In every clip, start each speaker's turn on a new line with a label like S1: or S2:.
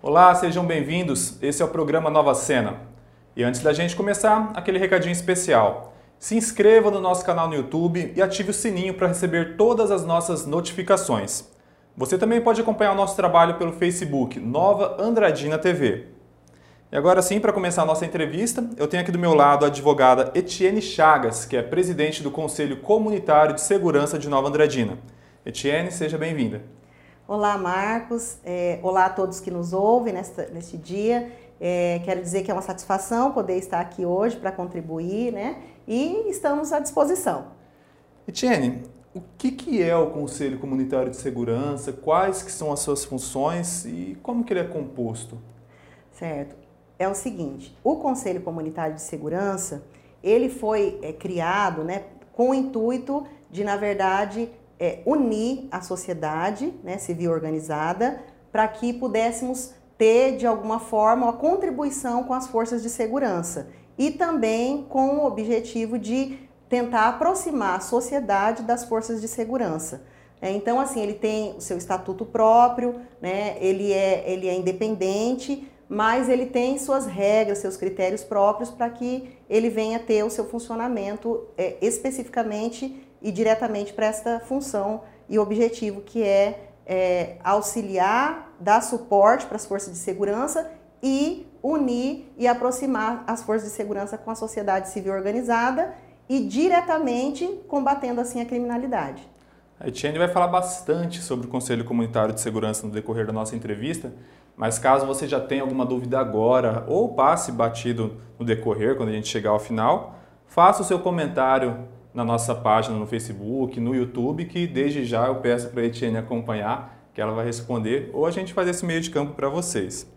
S1: Olá, sejam bem-vindos. Esse é o programa Nova Cena. E antes da gente começar, aquele recadinho especial. Se inscreva no nosso canal no YouTube e ative o sininho para receber todas as nossas notificações. Você também pode acompanhar o nosso trabalho pelo Facebook Nova Andradina TV. E agora sim, para começar a nossa entrevista, eu tenho aqui do meu lado a advogada Etienne Chagas, que é presidente do Conselho Comunitário de Segurança de Nova Andradina. Etienne, seja bem-vinda.
S2: Olá, Marcos. É, olá a todos que nos ouvem nesta, neste dia. É, quero dizer que é uma satisfação poder estar aqui hoje para contribuir, né? E estamos à disposição.
S1: Etienne, o que, que é o Conselho Comunitário de Segurança? Quais que são as suas funções e como que ele é composto?
S2: Certo. É o seguinte, o Conselho Comunitário de Segurança, ele foi é, criado, né, com o intuito de, na verdade, é, unir a sociedade né, civil organizada para que pudéssemos ter, de alguma forma, uma contribuição com as forças de segurança e também com o objetivo de tentar aproximar a sociedade das forças de segurança. É, então, assim, ele tem o seu estatuto próprio, né, ele, é, ele é independente, mas ele tem suas regras, seus critérios próprios para que ele venha ter o seu funcionamento é, especificamente e diretamente para esta função e objetivo que é, é auxiliar, dar suporte para as forças de segurança e unir e aproximar as forças de segurança com a sociedade civil organizada e diretamente combatendo assim a criminalidade.
S1: A Etienne vai falar bastante sobre o Conselho Comunitário de Segurança no decorrer da nossa entrevista, mas caso você já tenha alguma dúvida agora ou passe batido no decorrer, quando a gente chegar ao final, faça o seu comentário na nossa página no Facebook, no YouTube, que desde já eu peço para a Etienne acompanhar, que ela vai responder, ou a gente faz esse meio de campo para vocês.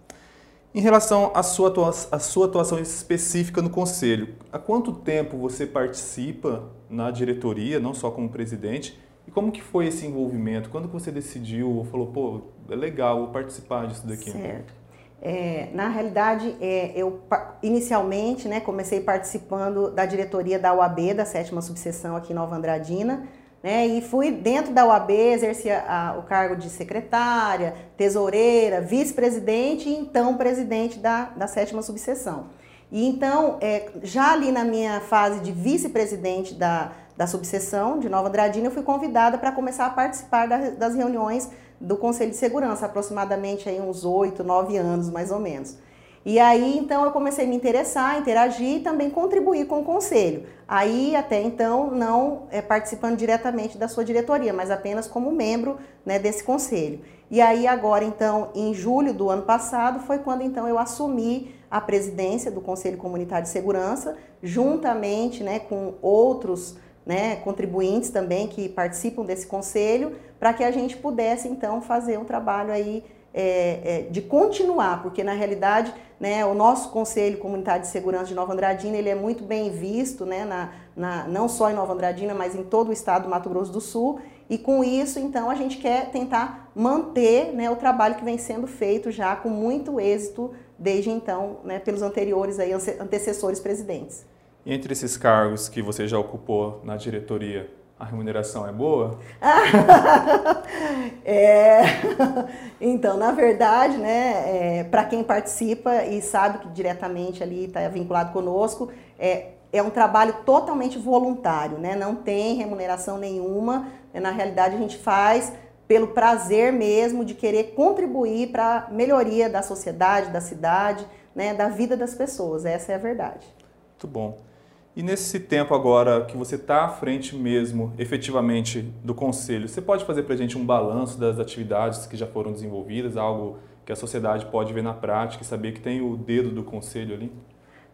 S1: Em relação à sua, atuação, à sua atuação específica no Conselho, há quanto tempo você participa na diretoria, não só como presidente, e como que foi esse envolvimento? Quando você decidiu ou falou, pô, é legal, vou participar disso daqui?
S2: Certo. É, na realidade, é, eu inicialmente né, comecei participando da diretoria da UAB, da sétima subseção aqui em Nova Andradina, né, e fui dentro da UAB, exercia a, o cargo de secretária, tesoureira, vice-presidente e então presidente da, da sétima subseção. E então, é, já ali na minha fase de vice-presidente da, da subseção de Nova Andradina, eu fui convidada para começar a participar da, das reuniões do Conselho de Segurança, aproximadamente aí uns oito, nove anos mais ou menos. E aí, então, eu comecei a me interessar, interagir e também contribuir com o conselho. Aí, até então, não é, participando diretamente da sua diretoria, mas apenas como membro né, desse conselho. E aí, agora, então, em julho do ano passado, foi quando, então, eu assumi a presidência do Conselho Comunitário de Segurança, juntamente né, com outros né, contribuintes também que participam desse conselho, para que a gente pudesse então fazer um trabalho aí é, é, de continuar, porque na realidade né, o nosso Conselho Comunitário de Segurança de Nova Andradina ele é muito bem visto, né, na, na, não só em Nova Andradina, mas em todo o estado do Mato Grosso do Sul. E com isso, então, a gente quer tentar manter né, o trabalho que vem sendo feito já com muito êxito desde então, né, pelos anteriores aí, antecessores presidentes.
S1: E entre esses cargos que você já ocupou na diretoria, a remuneração é boa?
S2: é, então, na verdade, né, é, para quem participa e sabe que diretamente ali está vinculado conosco, é, é um trabalho totalmente voluntário, né? não tem remuneração nenhuma. Na realidade, a gente faz pelo prazer mesmo de querer contribuir para a melhoria da sociedade, da cidade, né, da vida das pessoas. Essa é a verdade.
S1: Muito bom. E nesse tempo agora que você está à frente mesmo, efetivamente, do Conselho, você pode fazer para a gente um balanço das atividades que já foram desenvolvidas, algo que a sociedade pode ver na prática e saber que tem o dedo do Conselho ali?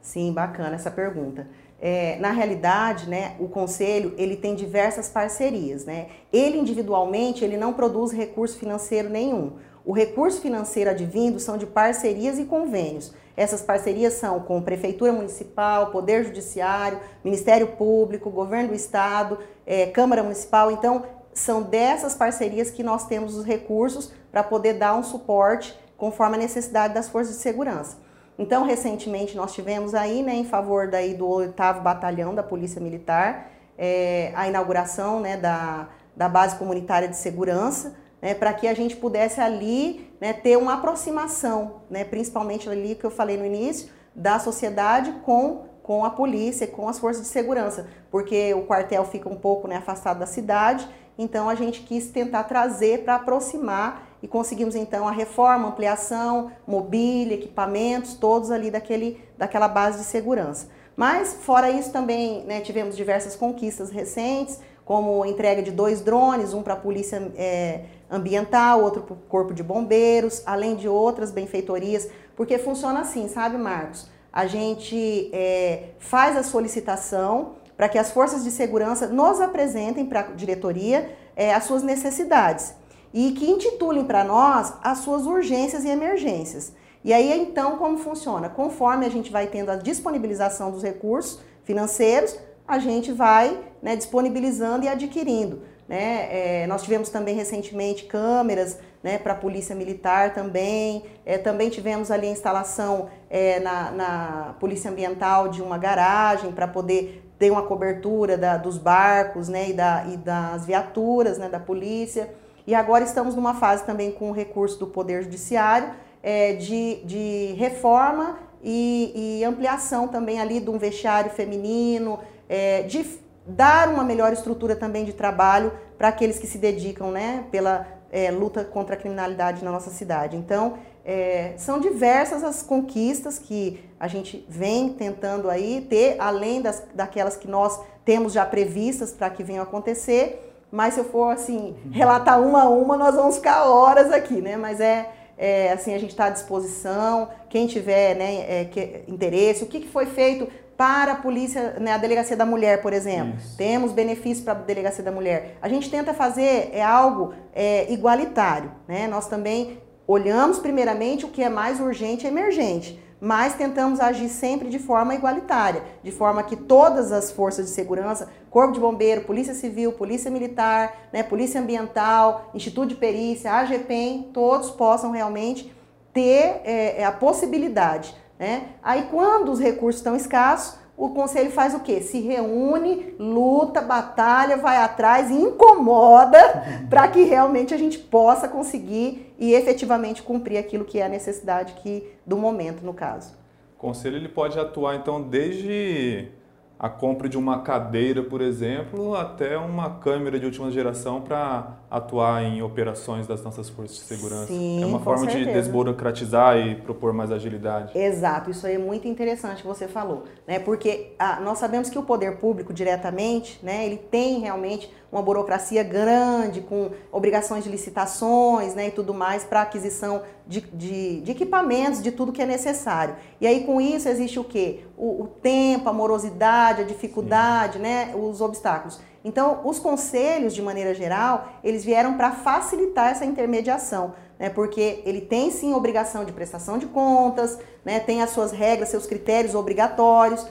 S2: Sim, bacana essa pergunta. É, na realidade, né, o conselho ele tem diversas parcerias, né? Ele individualmente ele não produz recurso financeiro nenhum. O recurso financeiro advindo são de parcerias e convênios. Essas parcerias são com Prefeitura Municipal, Poder Judiciário, Ministério Público, Governo do Estado, é, Câmara Municipal. Então, são dessas parcerias que nós temos os recursos para poder dar um suporte conforme a necessidade das forças de segurança. Então, recentemente nós tivemos aí, né, em favor daí do 8 Batalhão da Polícia Militar, é, a inauguração né, da, da base comunitária de segurança, né, para que a gente pudesse ali né, ter uma aproximação, né, principalmente ali que eu falei no início, da sociedade com, com a polícia, com as forças de segurança, porque o quartel fica um pouco né, afastado da cidade, então a gente quis tentar trazer para aproximar e conseguimos então a reforma, ampliação, mobília, equipamentos, todos ali daquele, daquela base de segurança. Mas, fora isso, também né, tivemos diversas conquistas recentes, como entrega de dois drones, um para a Polícia é, Ambiental, outro para o Corpo de Bombeiros, além de outras benfeitorias, porque funciona assim, sabe, Marcos? A gente é, faz a solicitação para que as forças de segurança nos apresentem para a diretoria é, as suas necessidades e que intitulem para nós as suas urgências e emergências. E aí, então, como funciona? Conforme a gente vai tendo a disponibilização dos recursos financeiros, a gente vai né, disponibilizando e adquirindo. Né? É, nós tivemos também recentemente câmeras né, para a Polícia Militar também. É, também tivemos ali a instalação é, na, na, Polícia Ambiental de uma garagem para poder ter uma cobertura da, dos barcos né, e, da, e das viaturas né, da polícia. E agora estamos numa fase também com o recurso do Poder Judiciário é, de, de reforma e, e, ampliação também ali de um vestiário feminino, é, de dar uma melhor estrutura também de trabalho para aqueles que se dedicam né, pela é, luta contra a criminalidade na nossa cidade. Então, é, são diversas as conquistas que a gente vem tentando aí ter, além das, daquelas que nós temos já previstas para que venham acontecer. Mas se eu for assim relatar uma a uma, nós vamos ficar horas aqui, né? Mas é é, assim, a gente está à disposição, quem tiver né, é, que, interesse, o que, que foi feito para a polícia, né, a delegacia da mulher, por exemplo. Isso. Temos benefícios para a delegacia da mulher. A gente tenta fazer é algo é, igualitário, né? Nós também olhamos primeiramente o que é mais urgente e emergente mas tentamos agir sempre de forma igualitária, de forma que todas as forças de segurança, Corpo de Bombeiro, Polícia Civil, Polícia Militar, né, Polícia Ambiental, Instituto de Perícia, AGPEM, todos possam realmente ter é, a possibilidade. Né? Aí, quando os recursos estão escassos, o conselho faz o quê? Se reúne, luta, batalha, vai atrás incomoda para que realmente a gente possa conseguir e efetivamente cumprir aquilo que é a necessidade que, do momento, no caso.
S1: O conselho ele pode atuar então desde a compra de uma cadeira, por exemplo, até uma câmera de última geração para atuar em operações das nossas forças de segurança.
S2: Sim,
S1: é uma forma
S2: certeza.
S1: de desburocratizar e propor mais agilidade.
S2: Exato, isso aí é muito interessante que você falou, né? Porque ah, nós sabemos que o poder público diretamente, né, ele tem realmente uma burocracia grande, com obrigações de licitações né, e tudo mais para aquisição de, de, de, equipamentos, de tudo que é necessário. E aí com isso existe o quê? O, o tempo, a morosidade, a dificuldade, né, os obstáculos. Então, os conselhos, de maneira geral, eles vieram para facilitar essa intermediação, né? Porque ele tem sim obrigação de prestação de contas, né? Tem as suas regras, seus critérios obrigatórios,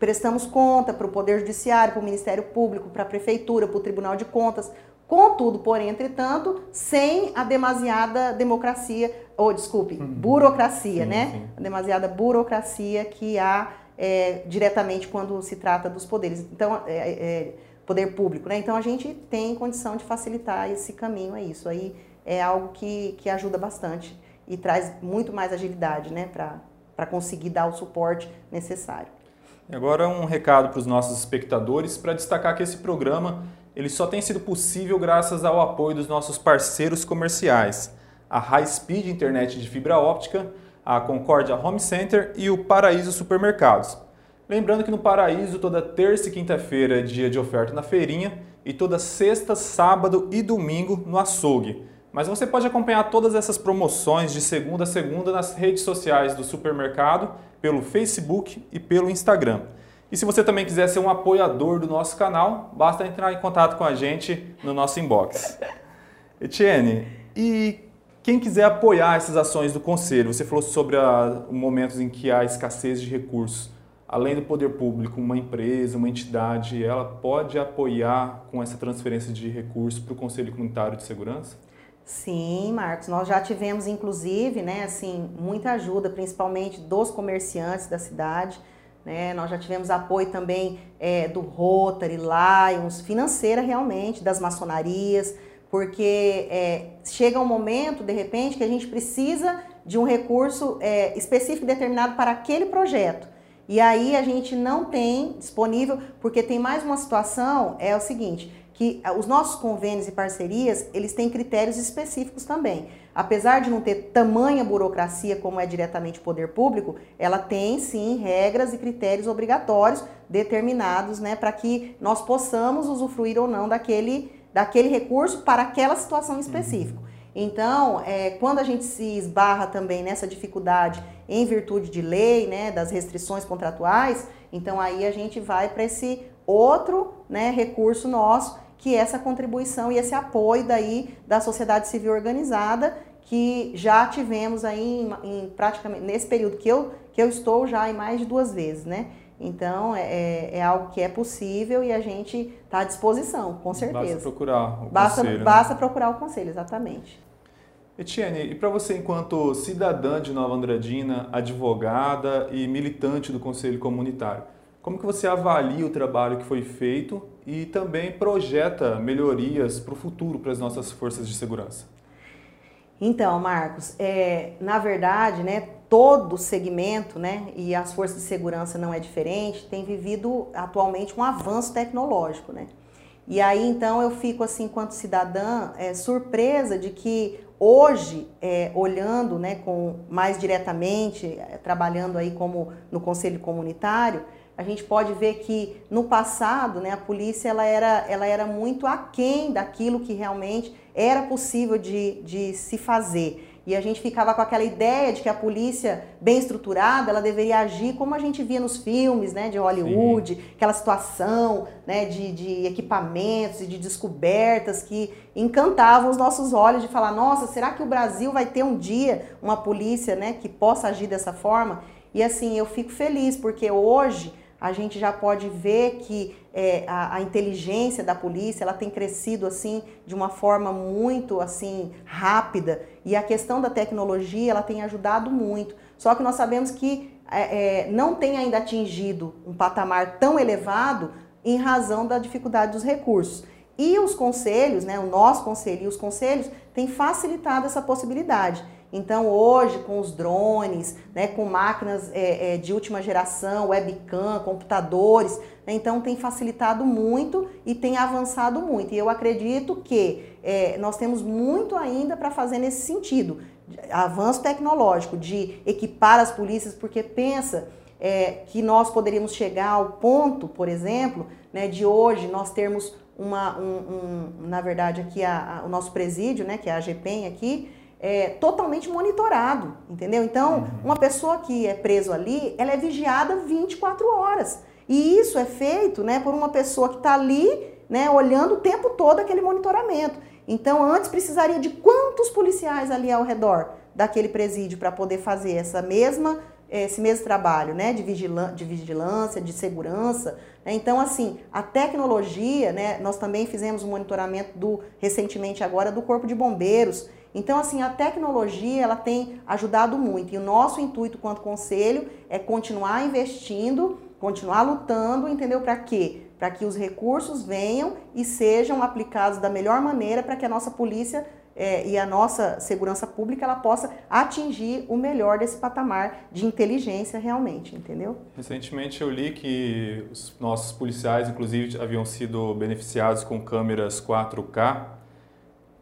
S2: prestamos conta para o Poder Judiciário, para o Ministério Público, para a Prefeitura, para o Tribunal de Contas. Contudo, porém, entretanto, sem a demasiada democracia, ou desculpe, uhum. burocracia, sim, né? Sim. A demasiada burocracia que há é, diretamente quando se trata dos poderes. Então, é, é, poder público, né? Então a gente tem condição de facilitar esse caminho a isso. Aí é algo que, que ajuda bastante e traz muito mais agilidade, né? Para conseguir dar o suporte necessário.
S1: E agora um recado para os nossos espectadores para destacar que esse programa ele só tem sido possível graças ao apoio dos nossos parceiros comerciais, a High Speed Internet de fibra óptica, a Concórdia Home Center e o Paraíso Supermercados. Lembrando que no Paraíso toda terça e quinta-feira é dia de oferta na feirinha e toda sexta, sábado e domingo no açougue. Mas você pode acompanhar todas essas promoções de segunda a segunda nas redes sociais do supermercado, pelo Facebook e pelo Instagram. E se você também quiser ser um apoiador do nosso canal, basta entrar em contato com a gente no nosso inbox. Etienne, e quem quiser apoiar essas ações do Conselho, você falou sobre os momentos em que há escassez de recursos. Além do poder público, uma empresa, uma entidade, ela pode apoiar com essa transferência de recursos para o Conselho Comunitário de Segurança?
S2: Sim, Marcos, nós já tivemos inclusive, né, assim, muita ajuda, principalmente dos comerciantes da cidade, né, nós já tivemos apoio também é, do Rotary, Lions, financeira realmente, das maçonarias, porque é, chega um momento, de repente, que a gente precisa de um recurso é, específico determinado para aquele projeto. E aí a gente não tem disponível, porque tem mais uma situação, é o seguinte, que ah, os nossos convênios e parcerias, eles têm critérios específicos também. Apesar de não ter tamanha burocracia como é diretamente o poder público, ela tem sim regras e critérios obrigatórios determinados, né, para que nós possamos usufruir ou não daquele daquele recurso para aquela situação específica. Uhum. Então, é, quando a gente se esbarra também nessa dificuldade em virtude de lei, né, das restrições contratuais, então aí a gente vai para esse outro né, recurso nosso, que essa contribuição e esse apoio daí da sociedade civil organizada, que já tivemos aí em, em praticamente nesse período que eu, que eu estou já em mais de duas vezes, né? Então, é, é, é, algo que é possível e a gente está à disposição, com certeza.
S1: Basta procurar o
S2: basta,
S1: conselho. Né?
S2: Basta procurar o conselho, exatamente.
S1: Etienne, e para você, enquanto cidadã de Nova Andradina, advogada e militante do Conselho Comunitário, como que você avalia o trabalho que foi feito e também projeta melhorias para o futuro para as nossas forças de segurança?
S2: Então, Marcos, é, na verdade, né, todo segmento, né, e as forças de segurança não é diferente, tem vivido atualmente um avanço tecnológico, né? E aí, então, eu fico, assim, enquanto cidadã, é, surpresa de que hoje, é, olhando, né, com, mais diretamente, é, trabalhando aí como no conselho comunitário, a gente pode ver que no passado, né, a polícia ela era, ela era muito aquém daquilo que realmente era possível de, de se fazer. E a gente ficava com aquela ideia de que a polícia bem estruturada, ela deveria agir como a gente via nos filmes, né, de Hollywood, Sim. aquela situação, né, de, de equipamentos e de descobertas que encantavam os nossos olhos de falar, nossa, será que o Brasil vai ter um dia uma polícia, né, que possa agir dessa forma? E assim, eu fico feliz porque hoje a gente já pode ver que é, a, a, inteligência da polícia ela tem crescido assim de uma forma muito assim rápida e a questão da tecnologia ela tem ajudado muito. Só que nós sabemos que é, é, não tem ainda atingido um patamar tão elevado em razão da dificuldade dos recursos. E os conselhos, né, o nosso conselho e os conselhos têm facilitado essa possibilidade. Então, hoje, com os drones, né, com máquinas é, é, de última geração, webcam, computadores, né, então tem facilitado muito e tem avançado muito. E eu acredito que é, nós temos muito ainda para fazer nesse sentido. Avanço tecnológico, de equipar as polícias, porque pensa é, que nós poderíamos chegar ao ponto, por exemplo, né, de hoje nós termos uma, um, um, na verdade, aqui a, a, o nosso presídio, né, que é a GPEM aqui, é, totalmente monitorado, entendeu? Então, uhum. uma pessoa que é preso ali, ela é vigiada 24 horas. E isso é feito né, por uma pessoa que está ali, né, olhando o tempo todo aquele monitoramento. Então, antes precisaria de quantos policiais ali ao redor daquele presídio para poder fazer essa mesma esse mesmo trabalho, né, de, vigilância, de vigilância, de segurança. Né? Então, assim, a tecnologia, né, nós também fizemos um monitoramento do recentemente agora do Corpo de Bombeiros. Então, assim, a tecnologia ela tem ajudado muito e o nosso intuito quanto conselho é continuar investindo, continuar lutando, entendeu? Para quê? Para que os recursos venham e sejam aplicados da melhor maneira para que a nossa polícia é, e a nossa segurança pública ela possa atingir o melhor desse patamar de inteligência realmente, entendeu?
S1: Recentemente eu li que os nossos policiais, inclusive, haviam sido beneficiados com câmeras 4K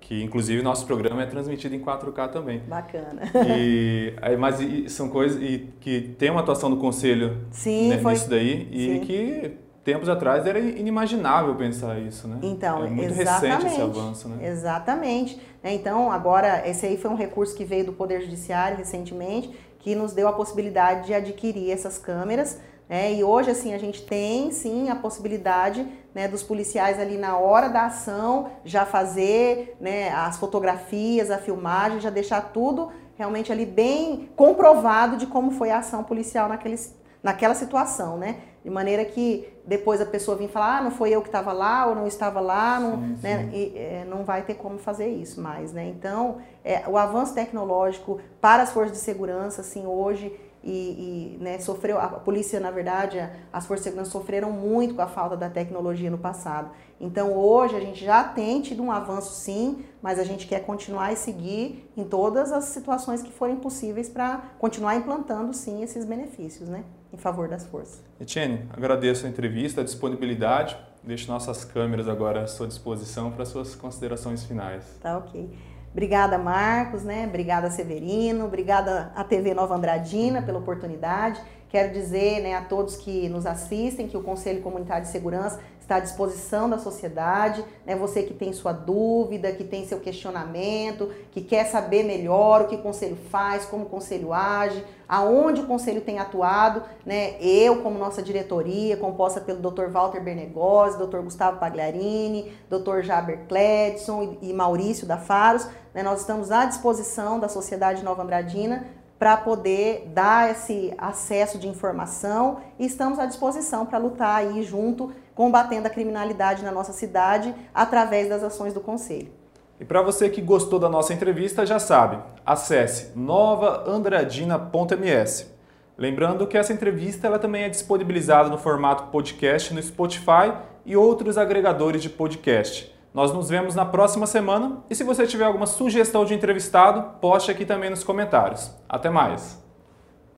S1: que inclusive nosso programa é transmitido em 4K também.
S2: Bacana.
S1: E, mas e, são coisas e, que tem uma atuação do conselho
S2: Sim,
S1: né,
S2: foi...
S1: nisso daí e Sim. que tempos atrás era inimaginável pensar isso, né?
S2: Então,
S1: é muito
S2: exatamente,
S1: recente esse avanço, né?
S2: Exatamente. Né, então, agora, esse aí foi um recurso que veio do Poder Judiciário recentemente, que nos deu a possibilidade de adquirir essas câmeras é, e hoje, assim, a gente tem sim a possibilidade né, dos policiais ali na hora da ação já fazer né, as fotografias, a filmagem, já deixar tudo realmente ali bem comprovado de como foi a ação policial naquele, naquela situação, né? De maneira que depois a pessoa vir falar, ah, não foi eu que estava lá ou não estava lá, não, sim, né? sim. E, é, não vai ter como fazer isso mais, né? Então, é, o avanço tecnológico para as forças de segurança, assim, hoje e, e né, sofreu, a polícia, na verdade, as forças de segurança sofreram muito com a falta da tecnologia no passado. Então hoje a gente já tem tido um avanço sim, mas a gente quer continuar e seguir em todas as situações que forem possíveis para continuar implantando sim esses benefícios, né, em favor das forças.
S1: Etienne, agradeço a entrevista, a disponibilidade. Deixo nossas câmeras agora à sua disposição para suas considerações finais.
S2: Tá ok. Obrigada, Marcos, né? Obrigada, Severino. Obrigada à TV Nova Andradina pela oportunidade. Quero dizer né, a todos que nos assistem que o Conselho Comunitário de Segurança está à disposição da sociedade. Né? Você que tem sua dúvida, que tem seu questionamento, que quer saber melhor o que o Conselho faz, como o Conselho age, aonde o Conselho tem atuado. Né? Eu, como nossa diretoria, composta pelo Dr. Walter Bernegozzi, Dr. Gustavo Pagliarini, Dr. Jaber Cledson e Maurício da Faros, né? nós estamos à disposição da Sociedade Nova Andradina para poder dar esse acesso de informação e estamos à disposição para lutar aí junto, combatendo a criminalidade na nossa cidade através das ações do Conselho.
S1: E para você que gostou da nossa entrevista, já sabe, acesse novaandradina.ms. Lembrando que essa entrevista ela também é disponibilizada no formato podcast no Spotify e outros agregadores de podcast. Nós nos vemos na próxima semana e se você tiver alguma sugestão de entrevistado, poste aqui também nos comentários. Até mais!